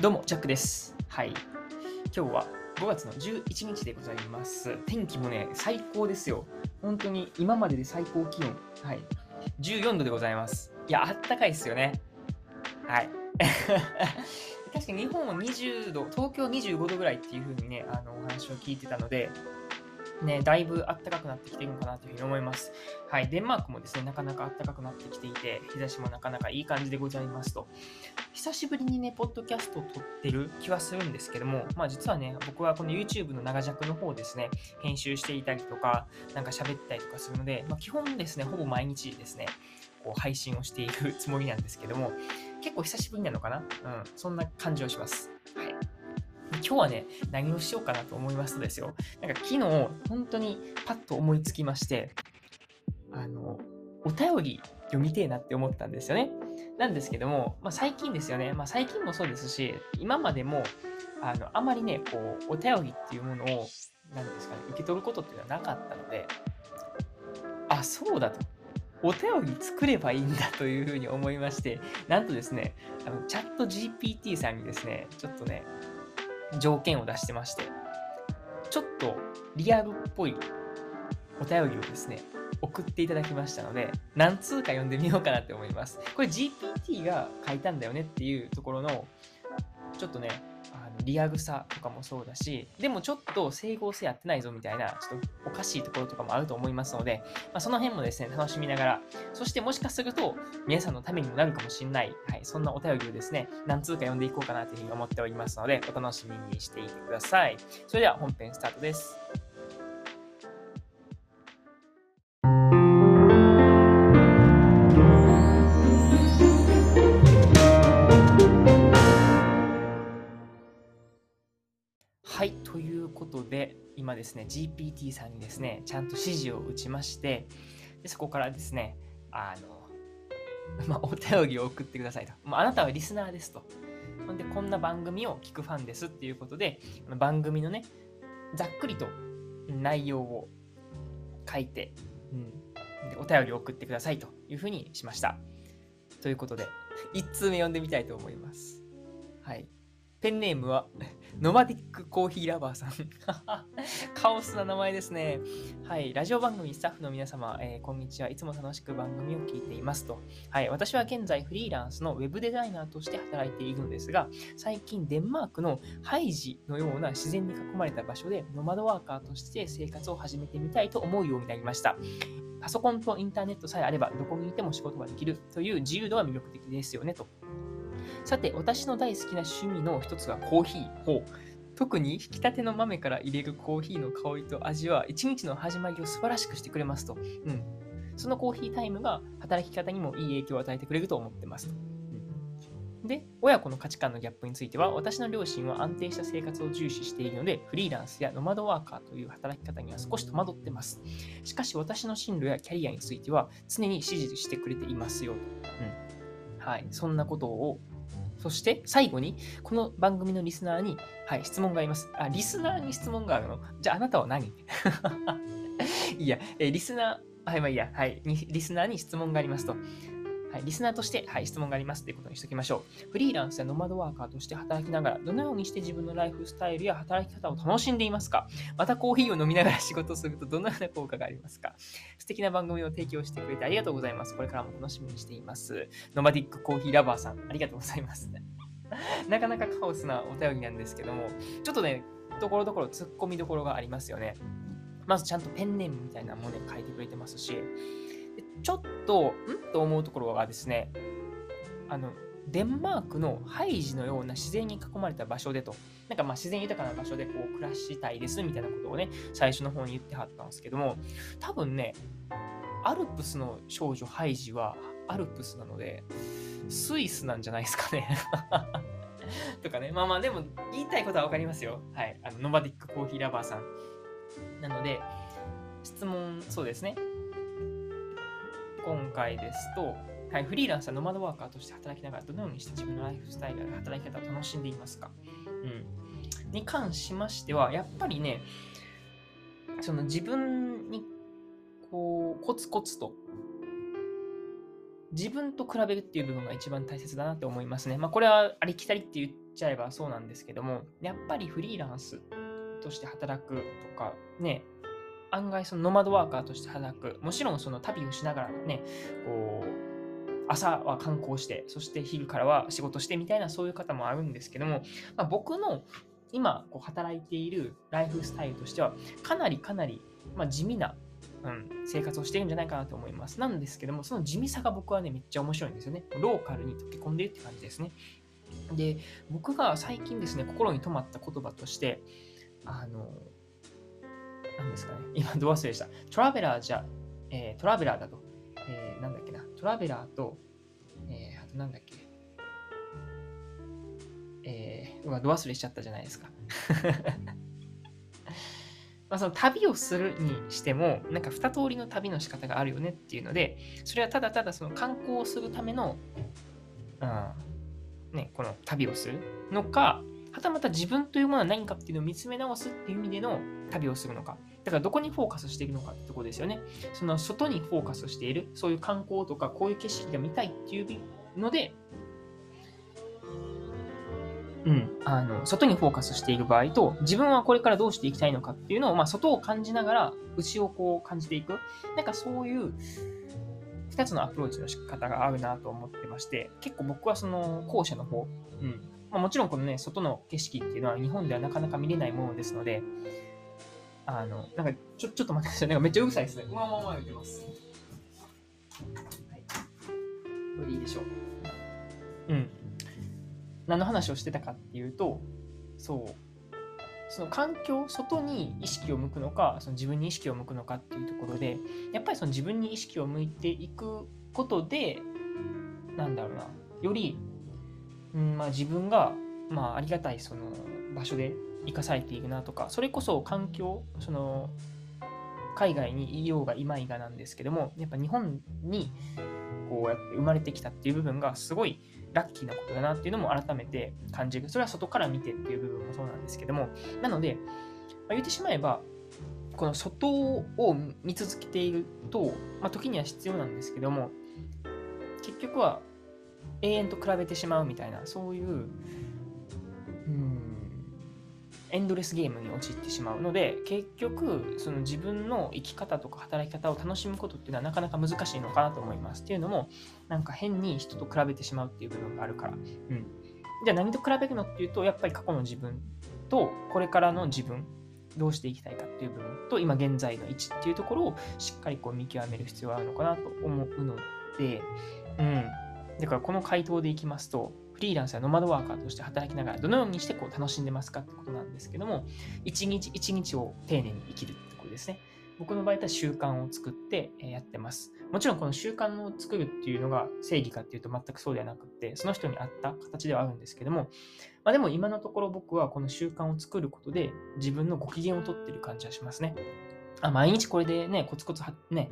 どうも、ジャックです。はい。今日は5月の11日でございます。天気もね、最高ですよ。本当に今までで最高気温。はい。14度でございます。いや、あったかいですよね。はい。確かに日本は20度、東京25度ぐらいっていう風にね、あのお話を聞いてたので、ね、だいぶ暖かくなってきてるのかなというふうに思います。はい、デンマークもですね、なかなか暖かくなってきていて、日差しもなかなかいい感じでございますと。久しぶりにね、ポッドキャストを撮ってる気はするんですけども、まあ実はね、僕はこの YouTube の長尺の方ですね、編集していたりとか、なんか喋ったりとかするので、まあ基本ですね、ほぼ毎日ですね、こう配信をしているつもりなんですけども、結構久しぶりなのかな？うん、そんな感じをします。今日はね、何をしようかなと思いますとですよ、なんか昨日、本当にパッと思いつきまして、あの、お便り読みてえなって思ったんですよね。なんですけども、まあ、最近ですよね、まあ、最近もそうですし、今までも、あの、あまりね、こう、お便りっていうものを、なんですかね、受け取ることっていうのはなかったので、あ、そうだと。お便り作ればいいんだというふうに思いまして、なんとですね、あのチャット GPT さんにですね、ちょっとね、条件を出してまして、ちょっとリアルっぽいお便りをですね、送っていただきましたので、何通か読んでみようかなって思います。これ GPT が書いたんだよねっていうところの、ちょっとね、リアルさとかもそうだし、でもちょっと整合性やってないぞみたいな、ちょっとおかしいところとかもあると思いますので、まあ、その辺もですね、楽しみながら、そしてもしかすると、皆さんのためにもなるかもしれない、はい、そんなお便りをですね、何通か読んでいこうかなというふうに思っておりますので、お楽しみにしていてください。それでは本編スタートです。今ですね、GPT さんにですね、ちゃんと指示を打ちまして、でそこからですね、あの、まあ、お便りを送ってくださいと。まあ、あなたはリスナーですと。ほんで、こんな番組を聞くファンですっていうことで、番組のね、ざっくりと内容を書いて、うん、でお便りを送ってくださいというふうにしました。ということで、1通目読んでみたいと思います。はい。ペンネームは、ノマディックコーヒーラバーさん。カオスな名前ですね。はい。ラジオ番組スタッフの皆様、えーこんにちは。いつも楽しく番組を聞いていますと。はい。私は現在フリーランスのウェブデザイナーとして働いているのですが、最近デンマークのハイジのような自然に囲まれた場所でノマドワーカーとして生活を始めてみたいと思うようになりました。パソコンとインターネットさえあればどこにいても仕事ができるという自由度は魅力的ですよねと。さて、私の大好きな趣味の一つがコーヒー。ほう特に引き立ての豆から入れるコーヒーの香りと味は一日の始まりを素晴らしくしてくれますと。うん。そのコーヒータイムが働き方にもいい影響を与えてくれると思ってますと。うんで、親子の価値観のギャップについては、私の両親は安定した生活を重視しているので、フリーランスやノマドワーカーという働き方には少し戸惑ってます。しかし、私の進路やキャリアについては、常に支持してくれていますよと。うん。はい。そんなことをそして最後に、この番組のリスナーに、はい、質問があります。あ、リスナーに質問があるの？じゃああなたは何？いや、えーリスナー、はい、まあいいや、はい、リスナーに質問がありますと。はい、リスナーとして、はい、質問がありますということにしておきましょう。フリーランスやノマドワーカーとして働きながら、どのようにして自分のライフスタイルや働き方を楽しんでいますか？またコーヒーを飲みながら仕事をするとどのような効果がありますか？素敵な番組を提供してくれてありがとうございます。これからも楽しみにしています。ノマディックコーヒーラバーさん、ありがとうございます。なかなかカオスなお便りなんですけども、ちょっとね、ところどころ突っ込みどころがありますよね。まずちゃんとペンネームみたいなものね、書いてくれてますし、ちょっと、ん？と思うところがですね、あの、デンマークのハイジのような自然に囲まれた場所でと、なんかまあ自然豊かな場所でこう暮らしたいですみたいなことをね、最初の方に言ってはったんですけども、多分ね、アルプスの少女ハイジはアルプスなので、スイスなんじゃないですかね。とかね。まあまあ、でも言いたいことはわかりますよ。はい。あの、ノバディックコーヒーラバーさん。なので、質問、そうですね。今回ですと、はい、フリーランスやノマドワーカーとして働きながらどのようにして自分のライフスタイルや働き方を楽しんでいますか、うん、に関しましては、やっぱりね、その自分にこうコツコツと自分と比べるっていう部分が一番大切だなって思いますね。まあ、これはありきたりって言っちゃえばそうなんですけども、やっぱりフリーランスとして働くとか、ね、案外そのノマドワーカーとして働く、もちろんその旅をしながらね、こう、朝は観光して、そして昼からは仕事してみたいなそういう方もあるんですけども、まあ、僕の今こう働いているライフスタイルとしては、かなりかなり、ま、地味なうん、生活をしてるんじゃないかなと思います。なんですけども、その地味さが僕はね、めっちゃ面白いんですよね。ローカルに溶け込んでるって感じですね。で、僕が最近ですね、心に留まった言葉として、あの、何ですかね、今、ど忘れした？トラベラーじゃ、えー、トラベラーだと、えー、なんだっけな、トラベラーと、えー、あとなんだっけ、えー、うわ、ど忘れしちゃったじゃないですか。まあ、その旅をするにしても、なんか二通りの旅の仕方があるよねっていうので、それはただただその観光をするための、うん、ね、この旅をするのか、はたまた自分というものは何かっていうのを見つめ直すっていう意味での旅をするのか。だからどこにフォーカスしているのかってとこですよね。その外にフォーカスしている、そういう観光とかこういう景色が見たいっていうので、うん、あの外にフォーカスしている場合と自分はこれからどうしていきたいのかっていうのを、まあ、外を感じながら内をこう感じていくなんかそういう2つのアプローチの仕方があるなと思ってまして結構僕はその後者の方、うんまあ、もちろんこのね外の景色っていうのは日本ではなかなか見れないものですのであのなんかちょちょっと待ってください。なんかめっちゃうるさいですね。うわうわうわ言ってます、はい、これでいいでしょう。うん。何の話をしてたかっていうとそう。その環境外に意識を向くのかその自分に意識を向くのかっていうところでやっぱりその自分に意識を向いていくことでなんだろうな。より、うんまあ、自分が、まあ、ありがたいその場所で生かされているなとかそれこそ環境その海外にいようがいまいがなんですけどもやっぱ日本にこうやって生まれてきたっていう部分がすごいラッキーなことだなっていうのも改めて感じる。それは外から見てっていう部分もそうなんですけども、なので、まあ、言ってしまえば、この外を見続けていると、まあ、時には必要なんですけども、結局は永遠と比べてしまうみたいな、そういう、エンドレスゲームに陥ってしまうので結局その自分の生き方とか働き方を楽しむことっていうのはなかなか難しいのかなと思います。っていうのもなんか変に人と比べてしまうっていう部分があるから、うん、じゃあ何と比べるのっていうとやっぱり過去の自分とこれからの自分どうしていきたいかっていう部分と今現在の位置っていうところをしっかりこう見極める必要があるのかなと思うので、うん、だからこの回答でいきますとフリーランスやノマドワーカーとして働きながらどのようにしてこう楽しんでますかってことなんですけども、一日一日を丁寧に生きるってことですね。僕の場合は習慣を作ってやってます。もちろんこの習慣を作るっていうのが正義かっていうと全くそうではなくって、その人に合った形ではあるんですけども、まあ、でも今のところ僕はこの習慣を作ることで自分のご機嫌をとってる感じはしますね。あ毎日これでね、コツコツはね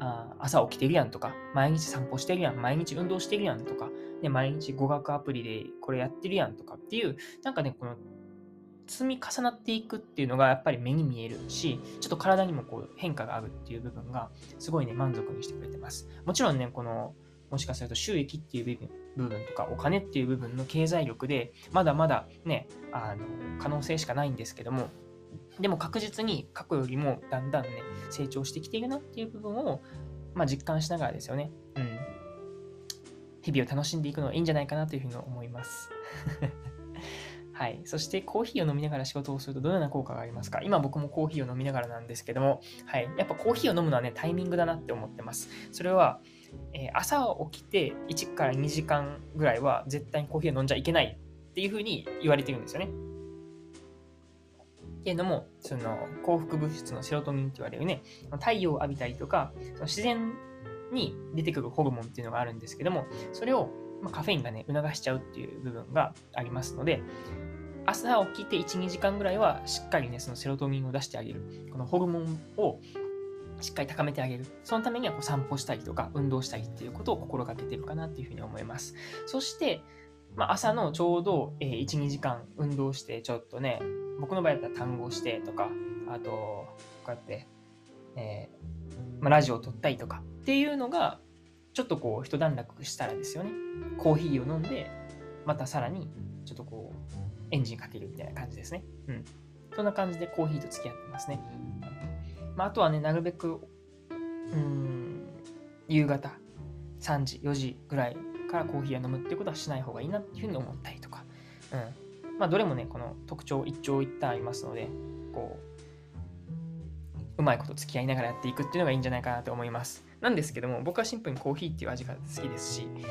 あ、朝起きてるやんとか、毎日散歩してるやん、毎日運動してるやんとか、ね、毎日語学アプリでこれやってるやんとかっていう、なんかね、この積み重なっていくっていうのがやっぱり目に見えるし、ちょっと体にもこう変化があるっていう部分が、すごいね、満足にしてくれてます。もちろんね、この、もしかすると収益っていう部分部分とか、お金っていう部分の経済力で、まだまだね、あの、可能性しかないんですけども、でも確実に過去よりもだんだんね、成長してきているなっていう部分を、まあ、実感しながらですよね。うん。日々を楽しんでいくのはいいんじゃないかなというふうに思います。はい。そしてコーヒーを飲みながら仕事をするとどのような効果がありますか？今僕もコーヒーを飲みながらなんですけども、はい。やっぱコーヒーを飲むのはね、タイミングだなって思ってます。それは、えー、朝起きて1から2時間ぐらいは絶対にコーヒーを飲んじゃいけないっていうふうに言われてるんですよね。っていうのも、その幸福物質のセロトニンって言われるね、太陽を浴びたりとか、その自然に出てくるホルモンっていうのがあるんですけども、それを、まカフェインがね、促しちゃうっていう部分がありますので、朝起きて1、2時間ぐらいはしっかりね、そのセロトニンを出してあげる。このホルモンをしっかり高めてあげる。そのためにはこう散歩したりとか運動したりっていうことを心がけてるかなっていうふうに思います。そして、まあ、朝のちょうど、え1、2時間運動して、ちょっとね、僕の場合だったら単語してとか、あと、こうやって、えー、まあ、ラジオを撮ったりとかっていうのが、ちょっとこう一段落したらですよね、コーヒーを飲んで、またさらにちょっとこうエンジンかけるみたいな感じですね。うん。そんな感じでコーヒーと付き合ってますね。まあ、あとはね、なるべく、うん、夕方3時、4時ぐらいからコーヒーを飲むってことはしない方がいいなっていうふうに思ったりとか。うん。まあ、どれもね、この特徴一長一短ありますので、こう、うまいこと付き合いながらやっていくっていうのがいいんじゃないかなと思います。なんですけども、僕はシンプルにコーヒーっていう味が好きですし、ね、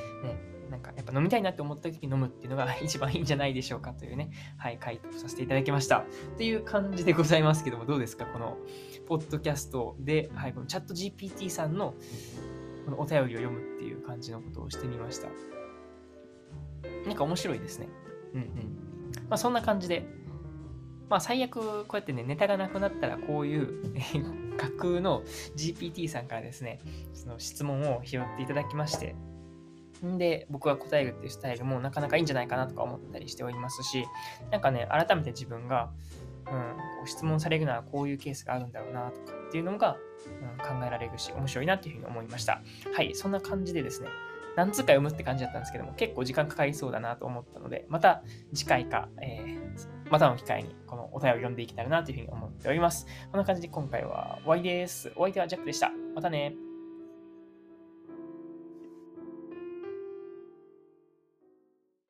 なんかやっぱ飲みたいなって思った時に飲むっていうのが 一番いいんじゃないでしょうかというね、はい、回答させていただきました。っていう感じでございますけども、どうですか？この、ポッドキャストで、はい、このチャット GPT さんのこのお便りを読むっていう感じのことをしてみました。なんか面白いですね。うんうん。まあそんな感じで、まあ最悪こうやってね、ネタがなくなったらこういう 架空の GPT さんからですね、その質問を拾っていただきまして、んで、僕が答えるっていうスタイルもなかなかいいんじゃないかなとか思ったりしておりますし、なんかね、改めて自分が、うん、こう質問されるならこういうケースがあるんだろうなとかっていうのが、うん、考えられるし、面白いなっていうふうに思いました。はい、そんな感じでですね、何通か読むって感じだったんですけども、結構時間かかりそうだなと思ったので、また次回か、えー、またの機会にこのお便りを読んでいけたらなというふうに思っております。こんな感じで今回は終わりです。お相手はジャックでした。またね。